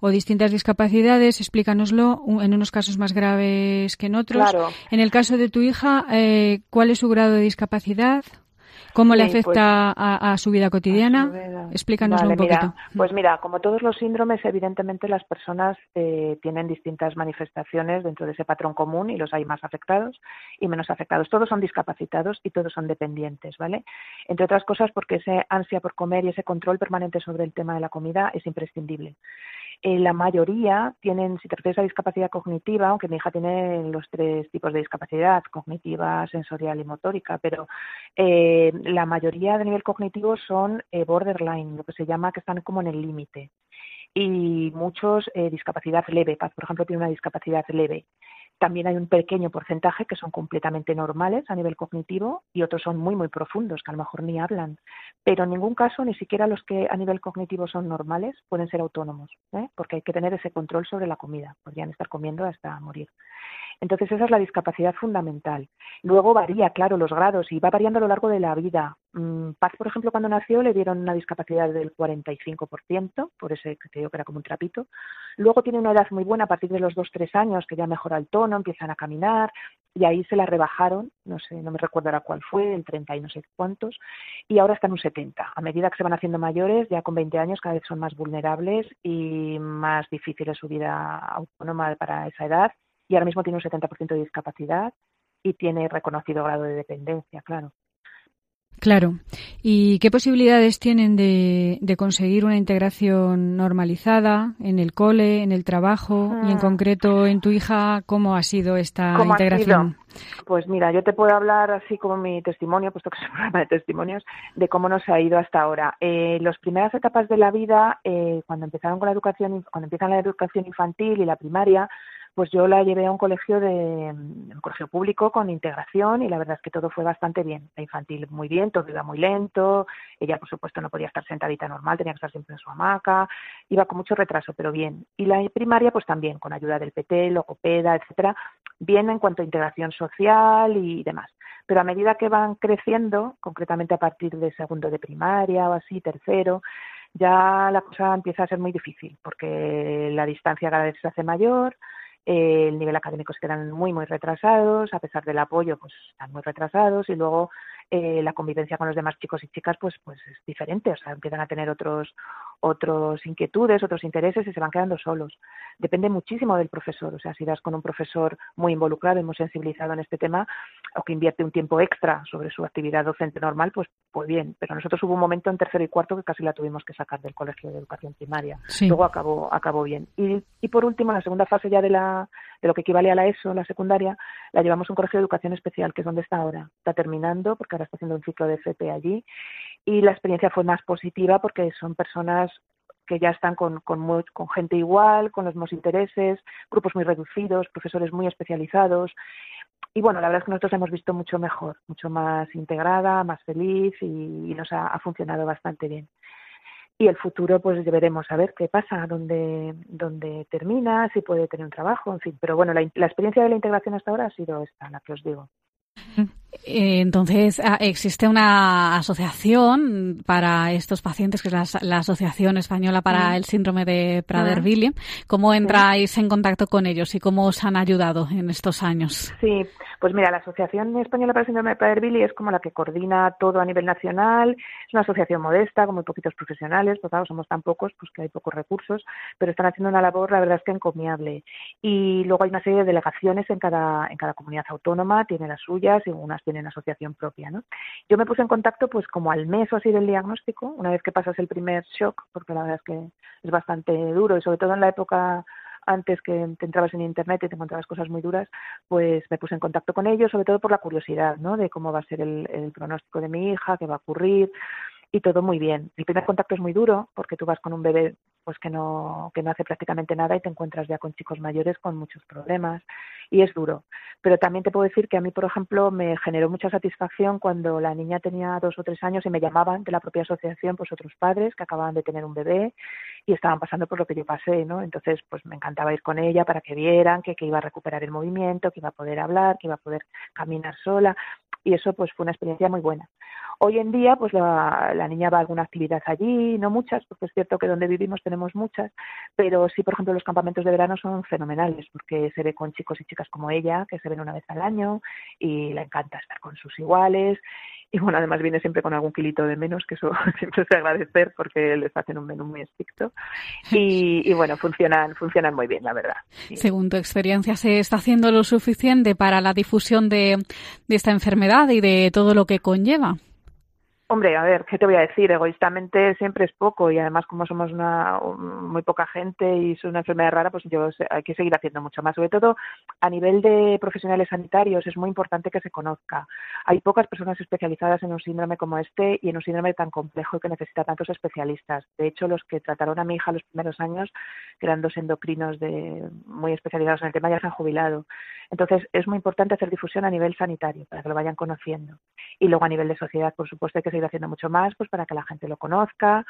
o distintas discapacidades, explícanoslo, en unos casos más graves que en otros. Claro. En el caso de tu hija, eh, ¿cuál es su grado de discapacidad? ¿Cómo le Sí, pues, afecta a, a su vida cotidiana? Vale, un poquito. mira, pues mira, como todos los síndromes, evidentemente las personas eh, tienen distintas manifestaciones dentro de ese patrón común y los hay más afectados y menos afectados. Todos son discapacitados y todos son dependientes, ¿vale? Entre otras cosas porque ese ansia por comer y ese control permanente sobre el tema de la comida es imprescindible. Eh, la mayoría tienen, si te refieres a discapacidad cognitiva, aunque mi hija tiene los tres tipos de discapacidad, cognitiva, sensorial y motórica, pero eh, la mayoría de nivel cognitivo son eh, borderline, lo que se llama que están como en el límite. Y muchos eh, discapacidad leve, Paz, por ejemplo, tiene una discapacidad leve. También hay un pequeño porcentaje que son completamente normales a nivel cognitivo y otros son muy, muy profundos, que a lo mejor ni hablan. Pero en ningún caso, ni siquiera los que a nivel cognitivo son normales, pueden ser autónomos, ¿eh? porque hay que tener ese control sobre la comida. Podrían estar comiendo hasta morir. Entonces, esa es la discapacidad fundamental. Luego varía, claro, los grados y va variando a lo largo de la vida. Mm, Paz, por ejemplo, cuando nació le dieron una discapacidad del 45%, por ese que te que era como un trapito. Luego tiene una edad muy buena a partir de los 2-3 años, que ya mejora el tono, empiezan a caminar, y ahí se la rebajaron, no sé, no me recuerdo ahora cuál fue, el 30 y no sé cuántos, y ahora está en un 70. A medida que se van haciendo mayores, ya con 20 años cada vez son más vulnerables y más difícil es su vida autónoma para esa edad, y ahora mismo tiene un 70% de discapacidad y tiene reconocido grado de dependencia, claro. Claro. ¿Y qué posibilidades tienen de, de conseguir una integración normalizada en el cole, en el trabajo y en Ah. concreto en tu hija? ¿Cómo ha sido esta ¿Cómo ha integración? sido? Pues mira, yo te puedo hablar así como mi testimonio, puesto que es un programa de testimonios, de cómo nos ha ido hasta ahora. Eh, las primeras etapas de la vida, eh, cuando empezaron con la educación, cuando empiezan la educación infantil y la primaria, pues yo la llevé a un colegio de un colegio público con integración y la verdad es que todo fue bastante bien. La infantil muy bien, todo iba muy lento, ella por supuesto no podía estar sentadita normal, tenía que estar siempre en su hamaca, iba con mucho retraso, pero bien. Y la primaria pues también, con ayuda del PT, logopeda, etcétera, bien en cuanto a integración social y demás. Pero a medida que van creciendo, concretamente a partir de segundo de primaria o así, tercero, ya la cosa empieza a ser muy difícil porque la distancia cada vez se hace mayor, eh, el nivel académico se quedan muy, muy retrasados, a pesar del apoyo, pues están muy retrasados y luego eh, la convivencia con los demás chicos y chicas, pues, pues es diferente, o sea, empiezan a tener otros, otros inquietudes, otros intereses y se van quedando solos. Depende muchísimo del profesor, o sea, si das con un profesor muy involucrado y muy sensibilizado en este tema o que invierte un tiempo extra sobre su actividad docente normal, pues, pues bien. Pero nosotros hubo un momento en tercero y cuarto que casi la tuvimos que sacar del colegio de educación primaria. Sí. Luego acabó, acabó bien. Y, y por último, en la segunda fase ya de la, de lo que equivale a la ESO, la secundaria, la llevamos a un colegio de educación especial, que es donde está ahora. Está terminando, porque ahora está haciendo un ciclo de FP allí. Y la experiencia fue más positiva porque son personas que ya están con, con, gente igual, con los mismos intereses, grupos muy reducidos, profesores muy especializados. Y bueno, la verdad es que nosotros la hemos visto mucho mejor, mucho más integrada, más feliz y, nos ha funcionado bastante bien. Y el futuro, pues veremos a ver qué pasa, dónde, dónde termina, si puede tener un trabajo, en fin. Pero bueno, la, experiencia de la integración hasta ahora ha sido esta, la que os digo. Eh, Entonces, ah, existe una asociación para estos pacientes, que es la, la Asociación Española para el Síndrome de. Prader-Willi. ¿Cómo entráis en contacto con ellos y cómo os han ayudado en estos años? Sí, pues mira, la Asociación Española para el Síndrome de Prader-Willi es como la que coordina todo a nivel nacional. Es una asociación modesta, con muy poquitos profesionales, pues claro, somos tan pocos, pues que hay pocos recursos, pero están haciendo una labor, la verdad es que encomiable. Y luego hay una serie de delegaciones en cada, en cada comunidad autónoma, tiene las suyas y unas tienen asociación propia, ¿no? Yo me puse en contacto pues como al mes o así del diagnóstico, una vez que pasas el primer shock, porque la verdad es que es bastante duro y sobre todo en la época antes que te entrabas en internet y te encontrabas cosas muy duras, pues me puse en contacto con ellos, sobre todo por la curiosidad, ¿no? De cómo va a ser el, el pronóstico de mi hija, qué va a ocurrir y todo muy bien. El primer contacto es muy duro porque tú vas con un bebé pues que no que no hace prácticamente nada y te encuentras ya con chicos mayores con muchos problemas y es duro. Pero también te puedo decir que a mí, por ejemplo, me generó mucha satisfacción cuando la niña tenía dos o tres años y me llamaban de la propia asociación pues otros padres que acababan de tener un bebé y estaban pasando por lo que yo pasé, ¿no? Entonces, pues me encantaba ir con ella para que vieran que, que iba a recuperar el movimiento, que iba a poder hablar, que iba a poder caminar sola y eso pues fue una experiencia muy buena. Hoy en día, pues la, la niña va a alguna actividad allí, no muchas, porque es cierto que donde vivimos tenemos muchas, pero sí, por ejemplo, los campamentos de verano son fenomenales, porque se ve con chicos y chicas como ella, que se ven una vez al año, y le encanta estar con sus iguales, y bueno, además viene siempre con algún kilito de menos, que eso siempre es de agradecer, porque les hacen un menú muy estricto, y, y bueno, funcionan, funcionan muy bien, la verdad. Según tu experiencia, ¿se está haciendo lo suficiente para la difusión de, de esta enfermedad y de todo lo que conlleva? Hombre, a ver, ¿qué te voy a decir? Egoístamente siempre es poco y además como somos una un- muy poca gente y es una enfermedad rara, pues yo sé- hay que seguir haciendo mucho más. Sobre todo a nivel de profesionales sanitarios es muy importante que se conozca. Hay pocas personas especializadas en un síndrome como este y en un síndrome tan complejo que necesita tantos especialistas. De hecho, los que trataron a mi hija los primeros años, eran dos endocrinos de, muy especializados en el tema, ya se han jubilado. Entonces, es muy importante hacer difusión a nivel sanitario para que lo vayan conociendo. Y luego a nivel de sociedad, por supuesto, hay que seguir haciendo mucho más pues para que la gente lo conozca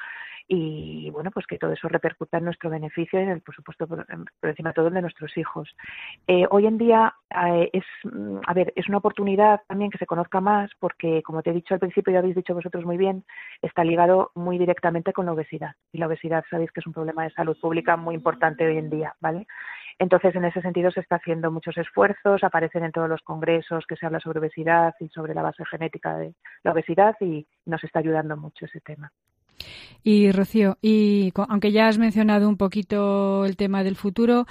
y, bueno, pues que todo eso repercuta en nuestro beneficio y, en el, por supuesto, por, por encima de todo, el de nuestros hijos. Eh, hoy en día eh, es, mm, a ver, es una oportunidad también que se conozca más porque, como te he dicho al principio y habéis dicho vosotros muy bien, está ligado muy directamente con la obesidad. Y la obesidad, sabéis que es un problema de salud pública muy importante hoy en día, ¿vale? Entonces, en ese sentido, se está haciendo muchos esfuerzos, aparecen en todos los congresos que se habla sobre obesidad y sobre la base genética de la obesidad y nos está ayudando mucho ese tema. Y Rocío, y aunque ya has mencionado un poquito el tema del futuro,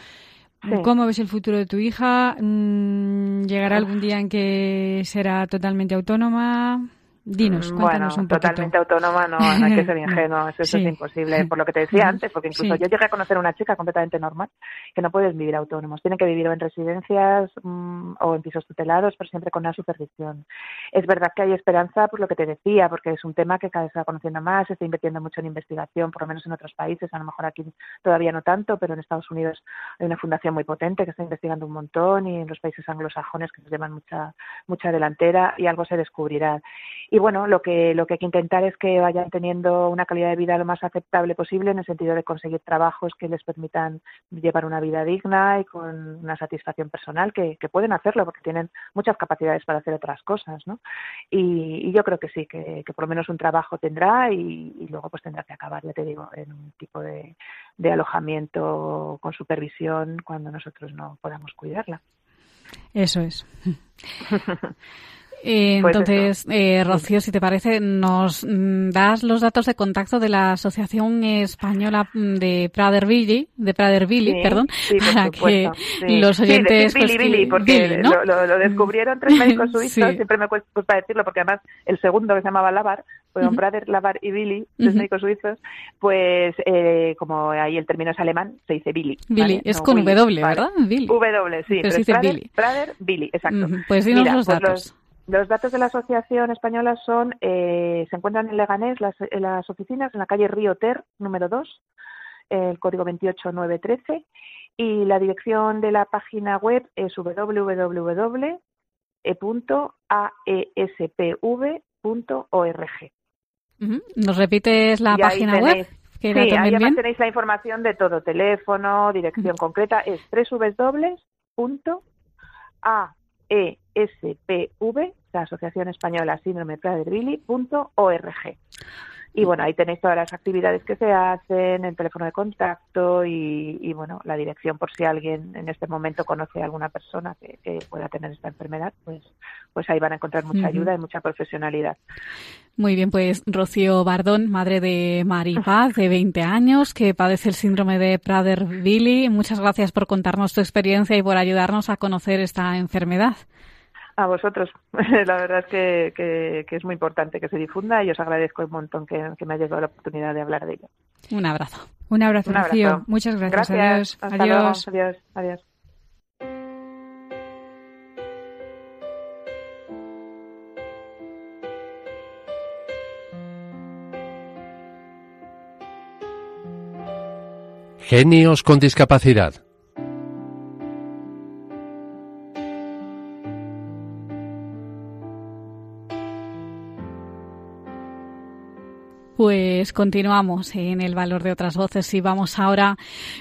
Sí. ¿cómo ves el futuro de tu hija? Mm, ¿Llegará algún día en que será totalmente autónoma? Dinos, cuéntanos bueno, un poquito. totalmente autónoma no, no hay que ser ingenuos, eso Sí. es imposible, por lo que te decía antes, porque incluso Sí. yo llegué a conocer a una chica completamente normal, que no puedes vivir autónomos, tienen que vivir o en residencias mm, o en pisos tutelados, pero siempre con una supervisión. Es verdad que hay esperanza por lo que te decía, porque es un tema que cada vez se va conociendo más, se está invirtiendo mucho en investigación, por lo menos en otros países, a lo mejor aquí todavía no tanto, pero en Estados Unidos hay una fundación muy potente que está investigando un montón y en los países anglosajones que nos llevan mucha mucha delantera y algo se descubrirá. Y bueno, lo que lo que hay que intentar es que vayan teniendo una calidad de vida lo más aceptable posible en el sentido de conseguir trabajos que les permitan llevar una vida digna y con una satisfacción personal que, que pueden hacerlo porque tienen muchas capacidades para hacer otras cosas, ¿no? Y, y yo creo que sí, que, que por lo menos un trabajo tendrá y, y luego pues tendrá que acabar, ya te digo, en un tipo de, de alojamiento con supervisión cuando nosotros no podamos cuidarla. Eso es. Eh, Pues entonces, eh, Rocío, si te parece, nos mm, das los datos de contacto de la Asociación Española mm, de Prader-Willi, de Prader-Willi, Sí, perdón, sí, para que supuesto, sí. los Sí, oyentes... decir pues, Billy, que- Billy, porque Billy, ¿no? lo, lo- lo descubrieron tres médicos suizos, Sí. siempre me cuesta decirlo, porque además el segundo que se llamaba Lavar, fueron Ujú. Prader, Lavar y Billy, tres Ujú. médicos suizos, pues eh, como ahí el término es alemán, se dice Billy. Billy, ¿vale? es No con Willy, W. ¿verdad? Billy. W, sí, Pero pero se dice Prader, Billy. Prader, Billy, exacto. Ujú, Pues dinos Mira, los pues datos. Los datos de la Asociación Española son, eh, se encuentran en Leganés, las, en las oficinas, en la calle Río Ter, número 2, el código 28913, y la dirección de la página web es www.aespv.org. ¿Nos repites la Y página tenéis- web? Que sí, ahí además bien. tenéis la información de todo, teléfono, dirección concreta, es www.aespv, la Asociación Española Síndrome Prader-Willi.org. Y bueno, ahí tenéis todas las actividades que se hacen, el teléfono de contacto y, y, bueno, la dirección por si alguien en este momento conoce a alguna persona que, que pueda tener esta enfermedad, pues, pues ahí van a encontrar mucha ayuda y mucha profesionalidad. Muy bien, pues Rocío Bardón, madre de Maripaz, de 20 años, que padece el síndrome de Prader-Willi. Muchas gracias por contarnos tu experiencia y por ayudarnos a conocer esta enfermedad. A vosotros. La verdad es que, que, que es muy importante que se difunda y os agradezco un montón que, que me haya dado la oportunidad de hablar de ello. Un abrazo. Un abrazo, Un abrazo. Rocío. Muchas gracias. Gracias. Adiós. Hasta Adiós. luego. Adiós. Adiós. Genios con discapacidad. Pues continuamos en el valor de otras voces y vamos ahora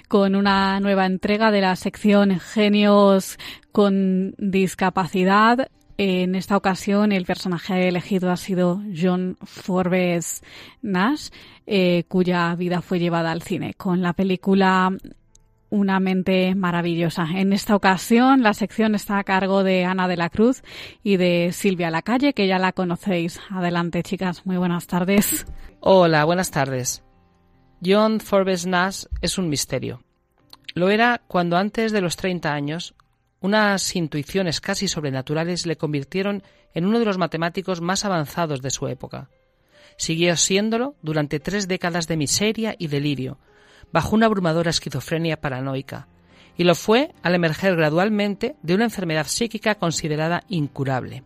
con una nueva entrega de la sección Genios con discapacidad. En esta ocasión el personaje elegido ha sido John Forbes Nash, eh, cuya vida fue llevada al cine con la película una mente maravillosa. En esta ocasión la sección está a cargo de Ana de la Cruz y de Silvia Lacalle, que ya la conocéis. Adelante, chicas. Muy buenas tardes. Hola, buenas tardes. John Forbes Nash es un misterio. Lo era cuando antes de los 30 años unas intuiciones casi sobrenaturales le convirtieron en uno de los matemáticos más avanzados de su época. Siguió siéndolo durante tres décadas de miseria y delirio, bajo una abrumadora esquizofrenia paranoica, y lo fue al emerger gradualmente de una enfermedad psíquica considerada incurable.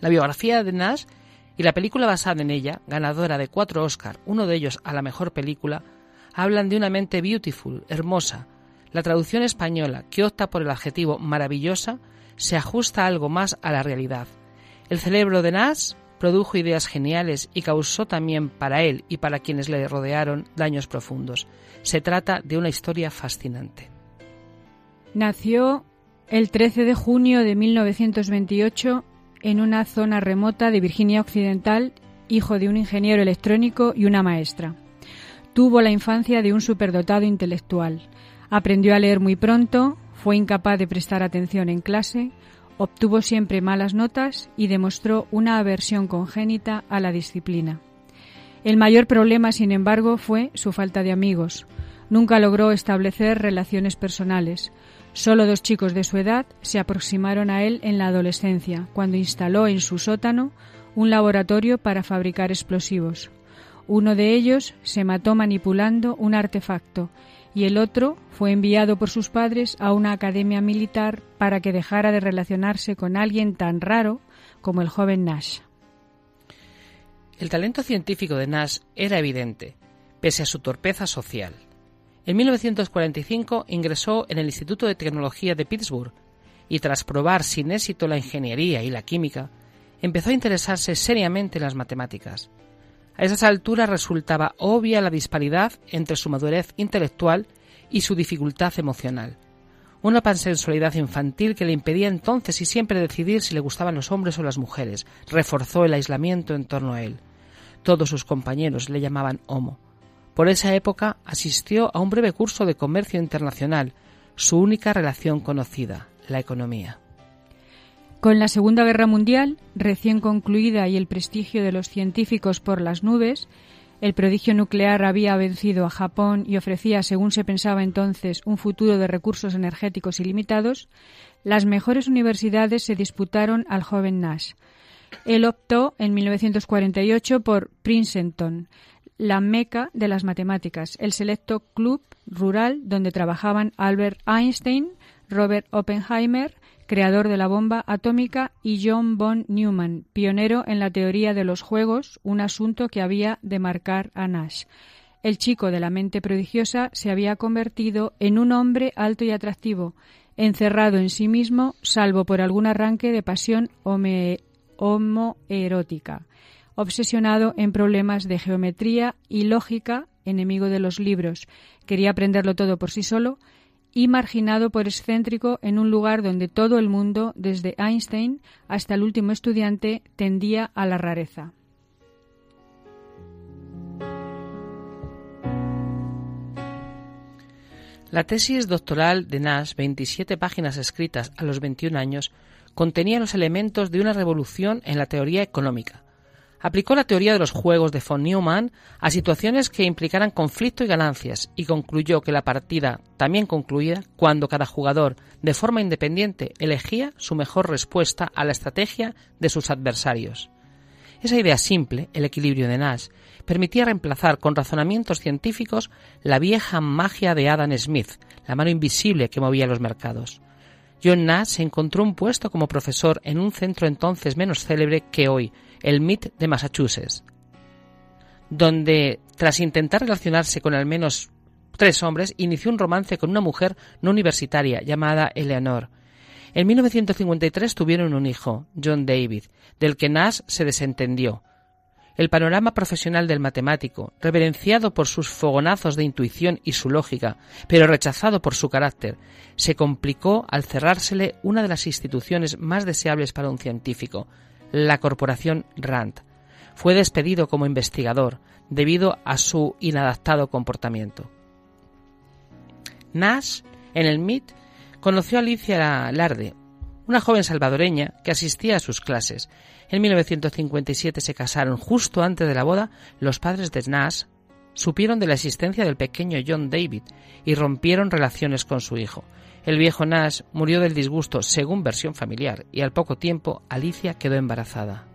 La biografía de Nash y la película basada en ella, ganadora de cuatro Oscar, uno de ellos a la mejor película, hablan de una mente beautiful, hermosa. La traducción española, que opta por el adjetivo maravillosa, se ajusta algo más a la realidad. El cerebro de Nash produjo ideas geniales y causó también para él y para quienes le rodearon daños profundos. Se trata de una historia fascinante. Nació el 13 de junio de 1928 en una zona remota de Virginia Occidental, hijo de un ingeniero electrónico y una maestra. Tuvo la infancia de un superdotado intelectual. Aprendió a leer muy pronto, fue incapaz de prestar atención en clase, obtuvo siempre malas notas y demostró una aversión congénita a la disciplina. El mayor problema, sin embargo, fue su falta de amigos. Nunca logró establecer relaciones personales. Solo dos chicos de su edad se aproximaron a él en la adolescencia, cuando instaló en su sótano un laboratorio para fabricar explosivos. Uno de ellos se mató manipulando un artefacto y el otro fue enviado por sus padres a una academia militar para que dejara de relacionarse con alguien tan raro como el joven Nash. El talento científico de Nash era evidente, pese a su torpeza social. En 1945 ingresó en el Instituto de Tecnología de Pittsburgh y tras probar sin éxito la ingeniería y la química, empezó a interesarse seriamente en las matemáticas. A esas alturas resultaba obvia la disparidad entre su madurez intelectual y su dificultad emocional. Una pansensualidad infantil que le impedía entonces y siempre decidir si le gustaban los hombres o las mujeres reforzó el aislamiento en torno a él. Todos sus compañeros le llamaban homo. Por esa época asistió a un breve curso de comercio internacional, su única relación conocida, la economía. Con la Segunda Guerra Mundial, recién concluida y el prestigio de los científicos por las nubes, el prodigio nuclear había vencido a Japón y ofrecía, según se pensaba entonces, un futuro de recursos energéticos ilimitados, las mejores universidades se disputaron al joven Nash. Él optó en 1948 por Princeton, la meca de las matemáticas, el selecto club rural donde trabajaban Albert Einstein, Robert Oppenheimer, creador de la bomba atómica, y John von Neumann, pionero en la teoría de los juegos, un asunto que había de marcar a Nash. El chico de la mente prodigiosa se había convertido en un hombre alto y atractivo, encerrado en sí mismo, salvo por algún arranque de pasión homoerótica, obsesionado en problemas de geometría y lógica, enemigo de los libros, quería aprenderlo todo por sí solo, y marginado por excéntrico en un lugar donde todo el mundo, desde Einstein hasta el último estudiante, tendía a la rareza. La tesis doctoral de Nash, 27 páginas escritas a los 21 años, contenía los elementos de una revolución en la teoría económica. Aplicó la teoría de los juegos de von Neumann a situaciones que implicaran conflicto y ganancias y concluyó que la partida también concluía cuando cada jugador, de forma independiente, elegía su mejor respuesta a la estrategia de sus adversarios. Esa idea simple, el equilibrio de Nash, permitía reemplazar con razonamientos científicos la vieja magia de Adam Smith, la mano invisible que movía los mercados. John Nash se encontró un puesto como profesor en un centro entonces menos célebre que hoy, el MIT de Massachusetts, donde, tras intentar relacionarse con al menos tres hombres, inició un romance con una mujer no universitaria llamada Eleanor. En 1953 tuvieron un hijo, John David, del que Nash se desentendió. El panorama profesional del matemático, reverenciado por sus fogonazos de intuición y su lógica, pero rechazado por su carácter, se complicó al cerrársele una de las instituciones más deseables para un científico, la corporación Rand. Fue despedido como investigador debido a su inadaptado comportamiento. Nash, en el MIT, conoció a Alicia Larde, una joven salvadoreña que asistía a sus clases. En 1957 se casaron. Justo antes de la boda, los padres de Nash supieron de la existencia del pequeño John David y rompieron relaciones con su hijo. El viejo Nash murió del disgusto, según versión familiar, y al poco tiempo Alicia quedó embarazada.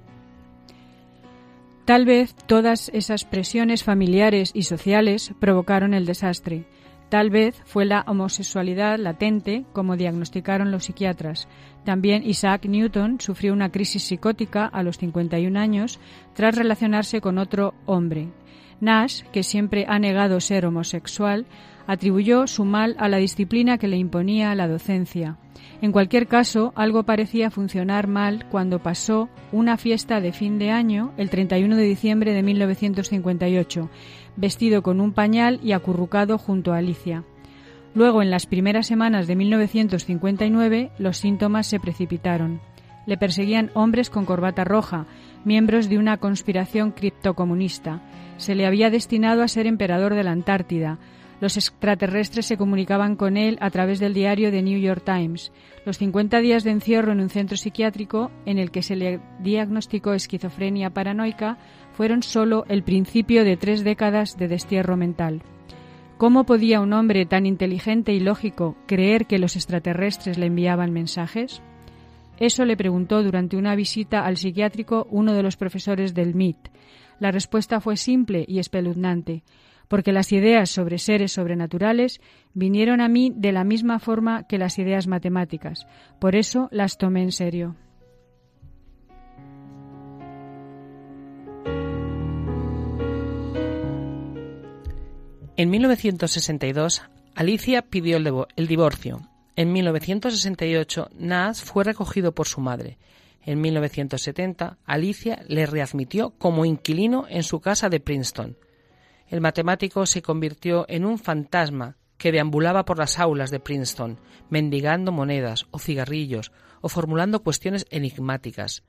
Tal vez todas esas presiones familiares y sociales provocaron el desastre. Tal vez fue la homosexualidad latente, como diagnosticaron los psiquiatras. También Isaac Newton sufrió una crisis psicótica a los 51 años tras relacionarse con otro hombre. Nash, que siempre ha negado ser homosexual, atribuyó su mal a la disciplina que le imponía la docencia. En cualquier caso, algo parecía funcionar mal cuando pasó una fiesta de fin de año, el 31 de diciembre de 1958, vestido con un pañal y acurrucado junto a Alicia. Luego, en las primeras semanas de 1959, los síntomas se precipitaron. Le perseguían hombres con corbata roja, miembros de una conspiración criptocomunista. Se le había destinado a ser emperador de la Antártida. Los extraterrestres se comunicaban con él a través del diario The New York Times. Los 50 días de encierro en un centro psiquiátrico en el que se le diagnosticó esquizofrenia paranoica fueron solo el principio de tres décadas de destierro mental. ¿Cómo podía un hombre tan inteligente y lógico creer que los extraterrestres le enviaban mensajes? Eso le preguntó durante una visita al psiquiátrico uno de los profesores del MIT. La respuesta fue simple y espeluznante, porque las ideas sobre seres sobrenaturales vinieron a mí de la misma forma que las ideas matemáticas. Por eso las tomé en serio. En 1962, Alicia pidió el, divo- el divorcio. En 1968, Nas fue recogido por su madre. En 1970, Alicia le readmitió como inquilino en su casa de Princeton. El matemático se convirtió en un fantasma que deambulaba por las aulas de Princeton, mendigando monedas o cigarrillos o formulando cuestiones enigmáticas.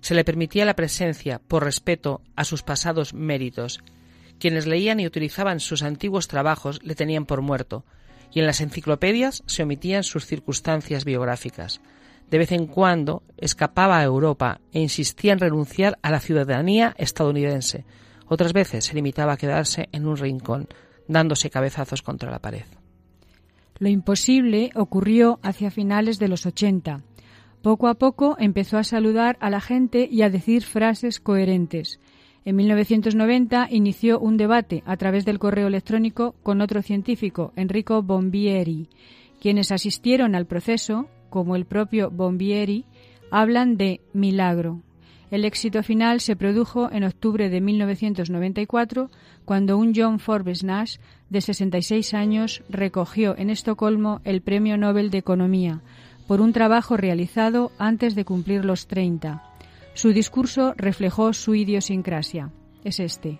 Se le permitía la presencia por respeto a sus pasados méritos. Quienes leían y utilizaban sus antiguos trabajos le tenían por muerto, y en las enciclopedias se omitían sus circunstancias biográficas. De vez en cuando escapaba a Europa e insistía en renunciar a la ciudadanía estadounidense. Otras veces se limitaba a quedarse en un rincón, dándose cabezazos contra la pared. Lo imposible ocurrió hacia finales de los 80. Poco a poco empezó a saludar a la gente y a decir frases coherentes. En 1990 inició un debate a través del correo electrónico con otro científico, Enrico Bombieri. Quienes asistieron al proceso, como el propio Bombieri, hablan de milagro. El éxito final se produjo en octubre de 1994, cuando un John Forbes Nash, de 66 años, recogió en Estocolmo el Premio Nobel de Economía por un trabajo realizado antes de cumplir los 30. Su discurso reflejó su idiosincrasia. Es este.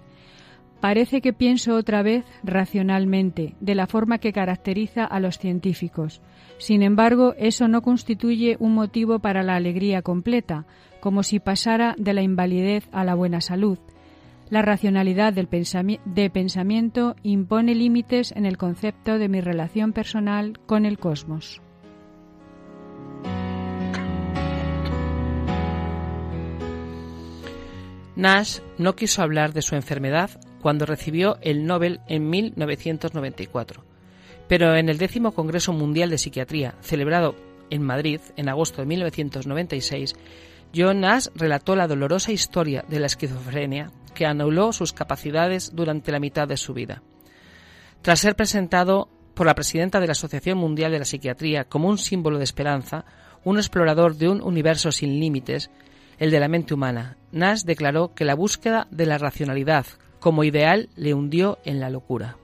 Parece que pienso otra vez racionalmente, de la forma que caracteriza a los científicos. Sin embargo, eso no constituye un motivo para la alegría completa, como si pasara de la invalidez a la buena salud. La racionalidad de pensamiento impone límites en el concepto de mi relación personal con el cosmos. Nash no quiso hablar de su enfermedad cuando recibió el Nobel en 1994, pero en el décimo Congreso Mundial de Psiquiatría, celebrado en Madrid en agosto de 1996, John Nash relató la dolorosa historia de la esquizofrenia que anuló sus capacidades durante la mitad de su vida. Tras ser presentado por la presidenta de la Asociación Mundial de la Psiquiatría como un símbolo de esperanza, un explorador de un universo sin límites, el de la mente humana, Nash declaró que la búsqueda de la racionalidad como ideal le hundió en la locura.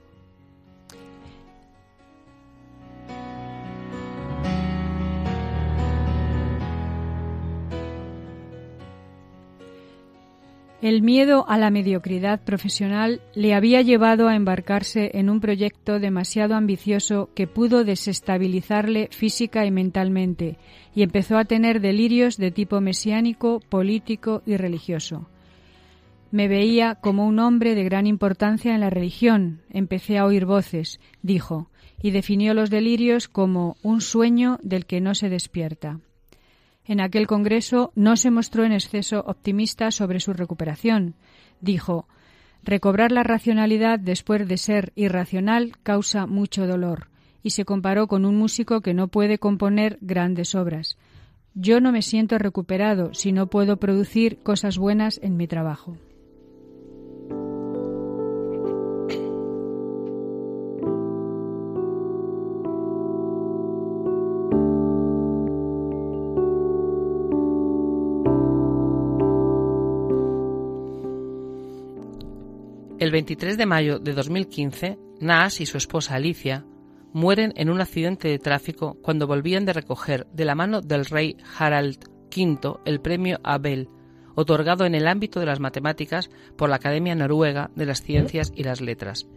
El miedo a la mediocridad profesional le había llevado a embarcarse en un proyecto demasiado ambicioso que pudo desestabilizarle física y mentalmente, y empezó a tener delirios de tipo mesiánico, político y religioso. Me veía como un hombre de gran importancia en la religión. Empecé a oír voces, dijo, y definió los delirios como un sueño del que no se despierta. En aquel congreso no se mostró en exceso optimista sobre su recuperación. Dijo, recobrar la racionalidad después de ser irracional causa mucho dolor, y se comparó con un músico que no puede componer grandes obras. Yo no me siento recuperado si no puedo producir cosas buenas en mi trabajo. El 23 de mayo de 2015, Nash y su esposa Alicia mueren en un accidente de tráfico cuando volvían de recoger de la mano del rey Harald V el premio Abel, otorgado en el ámbito de las matemáticas por la Academia Noruega de las Ciencias y las Letras.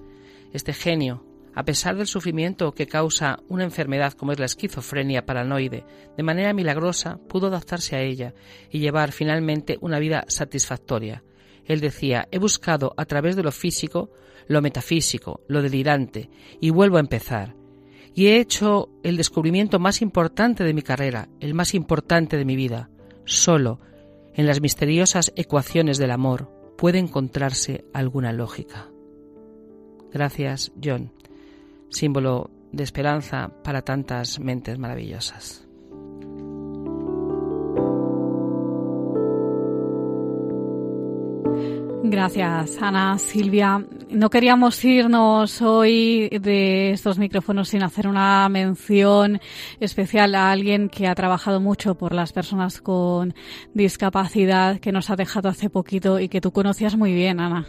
Este genio, a pesar del sufrimiento que causa una enfermedad como es la esquizofrenia paranoide, de manera milagrosa pudo adaptarse a ella y llevar finalmente una vida satisfactoria. Él decía, he buscado a través de lo físico, lo metafísico, lo delirante, y vuelvo a empezar. Y he hecho el descubrimiento más importante de mi carrera, el más importante de mi vida. Solo en las misteriosas ecuaciones del amor puede encontrarse alguna lógica. Gracias, John, símbolo de esperanza para tantas mentes maravillosas. Gracias, Ana. Silvia, no queríamos irnos hoy de estos micrófonos sin hacer una mención especial a alguien que ha trabajado mucho por las personas con discapacidad, que nos ha dejado hace poquito y que tú conocías muy bien, Ana.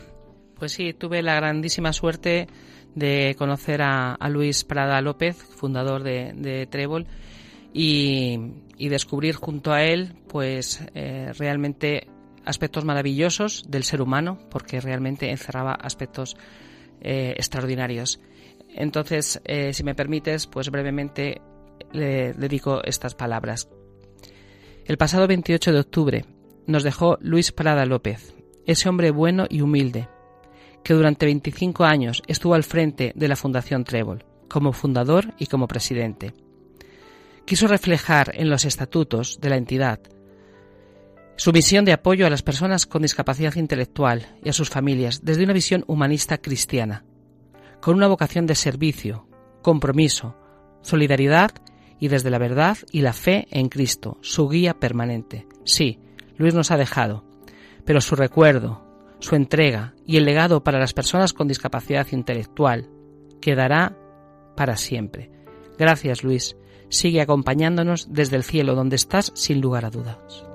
Pues sí, tuve la grandísima suerte de conocer a, Luis Prada López, fundador de, de y, y descubrir junto a él, pues eh, realmente aspectos maravillosos del ser humano, porque realmente encerraba aspectos eh, extraordinarios. Entonces, eh, si me permites, pues brevemente le dedico estas palabras. El pasado 28 de octubre nos dejó Luis Prada López, ese hombre bueno y humilde, que durante 25 años estuvo al frente de la Fundación Trébol, como fundador y como presidente. Quiso reflejar en los estatutos de la entidad su misión de apoyo a las personas con discapacidad intelectual y a sus familias desde una visión humanista cristiana, con una vocación de servicio, compromiso, solidaridad y desde la verdad y la fe en Cristo, su guía permanente. Sí, Luis nos ha dejado, pero su recuerdo, su entrega y el legado para las personas con discapacidad intelectual quedará para siempre. Gracias, Luis. Sigue acompañándonos desde el cielo donde estás sin lugar a dudas.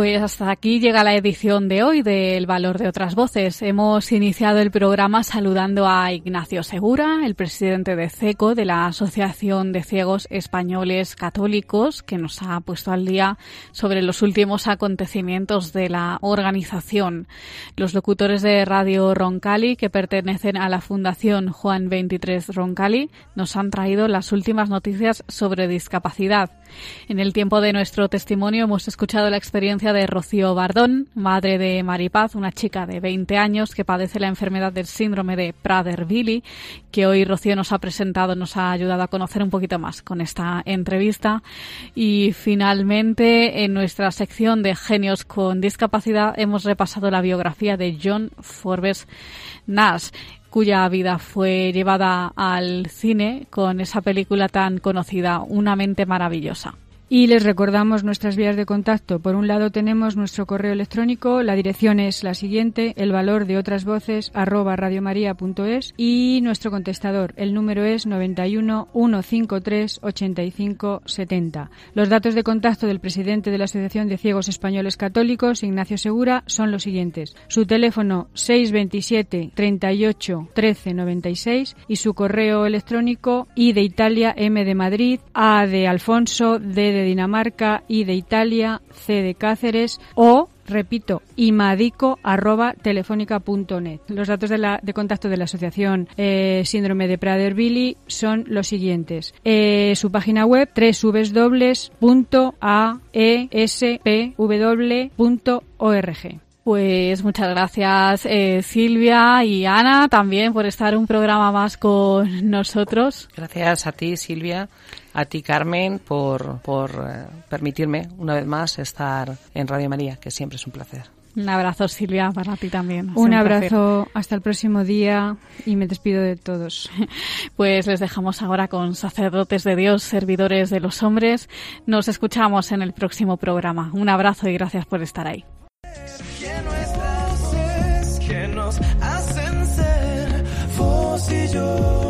Pues hasta aquí llega la edición de hoy de El Valor de otras Voces. Hemos iniciado el programa saludando a Ignacio Segura, el presidente de CECO, de la Asociación de Ciegos Españoles Católicos, que nos ha puesto al día sobre los últimos acontecimientos de la organización. Los locutores de Radio Roncali, que pertenecen a la Fundación Juan 23 Roncali, nos han traído las últimas noticias sobre discapacidad. En el tiempo de nuestro testimonio hemos escuchado la experiencia de Rocío Bardón, madre de Maripaz, una chica de 20 años que padece la enfermedad del síndrome de Prader-Willi, que hoy Rocío nos ha presentado, nos ha ayudado a conocer un poquito más con esta entrevista. Y finalmente, en nuestra sección de genios con discapacidad, hemos repasado la biografía de John Forbes Nash cuya vida fue llevada al cine con esa película tan conocida, Una mente maravillosa. Y les recordamos nuestras vías de contacto. Por un lado tenemos nuestro correo electrónico, la dirección es la siguiente, el valor de otras voces arroba radiomaria.es y nuestro contestador, el número es 91 153 85 70. Los datos de contacto del presidente de la Asociación de Ciegos Españoles Católicos, Ignacio Segura, son los siguientes. Su teléfono 627 38 13 96 y su correo electrónico i de Italia, M de Madrid, A de Alfonso, D de Dinamarca, I de Italia, C de Cáceres o repito, imadico.telefónica.net. Los datos de, la, de contacto de la Asociación eh, Síndrome de Prader-Willi son los siguientes. Eh, su página web www.aespw.org. Pues muchas gracias eh, Silvia y Ana también por estar un programa más con nosotros. Gracias a ti, Silvia, a ti, Carmen, por, por eh, permitirme una vez más estar en Radio María, que siempre es un placer. Un abrazo Silvia para ti también. Un placer. abrazo hasta el próximo día y me despido de todos. Pues les dejamos ahora con sacerdotes de Dios, servidores de los hombres. Nos escuchamos en el próximo programa. Un abrazo y gracias por estar ahí. Que nos hacen ser vos y yo,